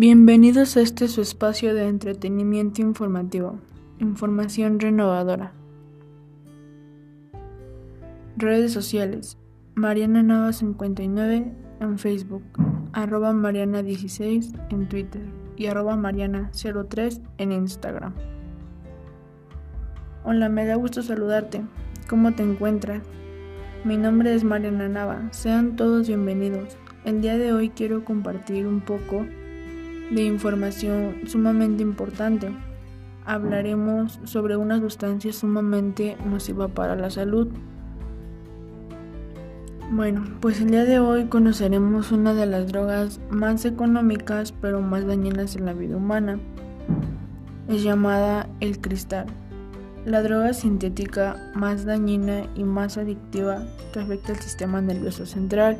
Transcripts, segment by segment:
Bienvenidos a este su espacio de entretenimiento informativo, información renovadora. Redes sociales, Mariana Nava 59 en Facebook, arroba Mariana 16 en Twitter y arroba Mariana 03 en Instagram. Hola, me da gusto saludarte. ¿Cómo te encuentras? Mi nombre es Mariana Nava. Sean todos bienvenidos. El día de hoy quiero compartir un poco de información sumamente importante. Hablaremos sobre una sustancia sumamente nociva para la salud. Bueno, pues el día de hoy conoceremos una de las drogas más económicas pero más dañinas en la vida humana. Es llamada el cristal. La droga sintética más dañina y más adictiva que afecta al sistema nervioso central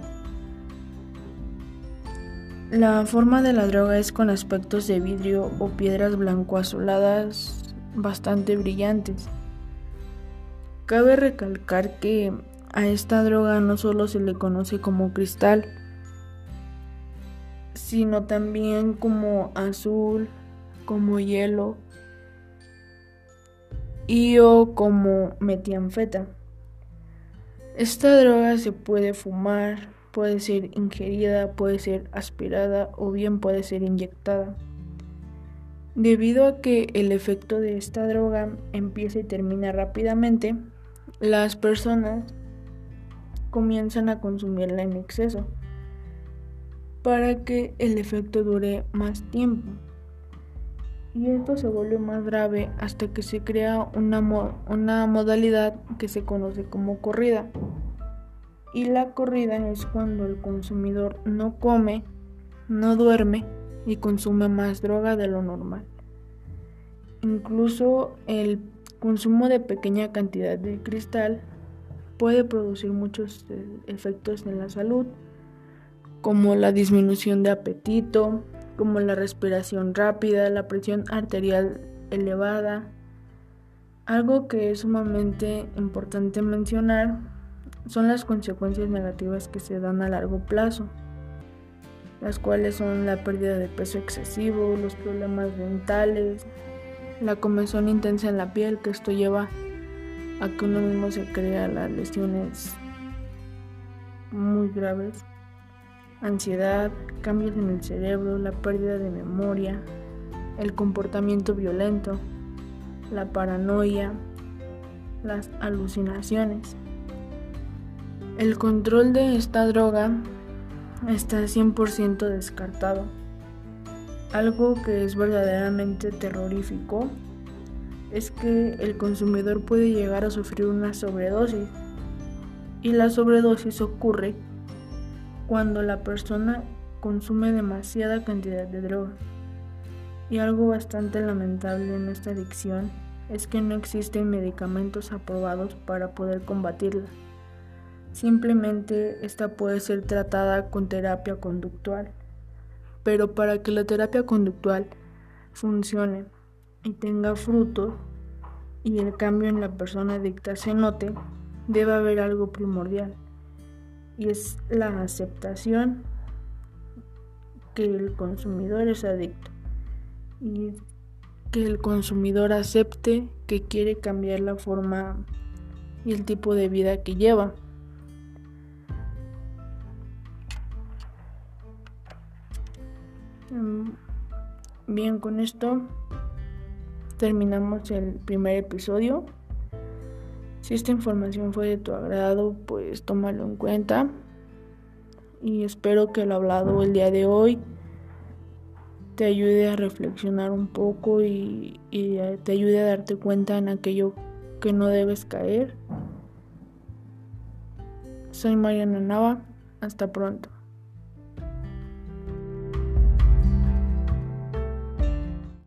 la forma de la droga es con aspectos de vidrio o piedras blanco-azuladas bastante brillantes. Cabe recalcar que a esta droga no solo se le conoce como cristal, sino también como azul, como hielo y o como metianfeta. Esta droga se puede fumar, Puede ser ingerida, puede ser aspirada o bien puede ser inyectada. Debido a que el efecto de esta droga empieza y termina rápidamente, las personas comienzan a consumirla en exceso para que el efecto dure más tiempo. Y esto se vuelve más grave hasta que se crea una, una modalidad que se conoce como corrida y la corrida es cuando el consumidor no come, no duerme y consume más droga de lo normal. Incluso el consumo de pequeña cantidad de cristal puede producir muchos eh, efectos en la salud, como la disminución de apetito, como la respiración rápida, la presión arterial elevada. Algo que es sumamente importante mencionar son las consecuencias negativas que se dan a largo plazo, las cuales son la pérdida de peso excesivo, los problemas dentales, la comezón intensa en la piel, que esto lleva a que uno mismo se crea las lesiones muy graves, ansiedad, cambios en el cerebro, la pérdida de memoria, el comportamiento violento, la paranoia, las alucinaciones. El control de esta droga está 100% descartado. Algo que es verdaderamente terrorífico es que el consumidor puede llegar a sufrir una sobredosis y la sobredosis ocurre cuando la persona consume demasiada cantidad de droga. Y algo bastante lamentable en esta adicción es que no existen medicamentos aprobados para poder combatirla. Simplemente esta puede ser tratada con terapia conductual. Pero para que la terapia conductual funcione y tenga fruto y el cambio en la persona adicta se note, debe haber algo primordial y es la aceptación que el consumidor es adicto y que el consumidor acepte que quiere cambiar la forma y el tipo de vida que lleva. Bien, con esto terminamos el primer episodio. Si esta información fue de tu agrado, pues tómalo en cuenta. Y espero que lo hablado el día de hoy te ayude a reflexionar un poco y, y te ayude a darte cuenta en aquello que no debes caer. Soy Mariana Nava. Hasta pronto.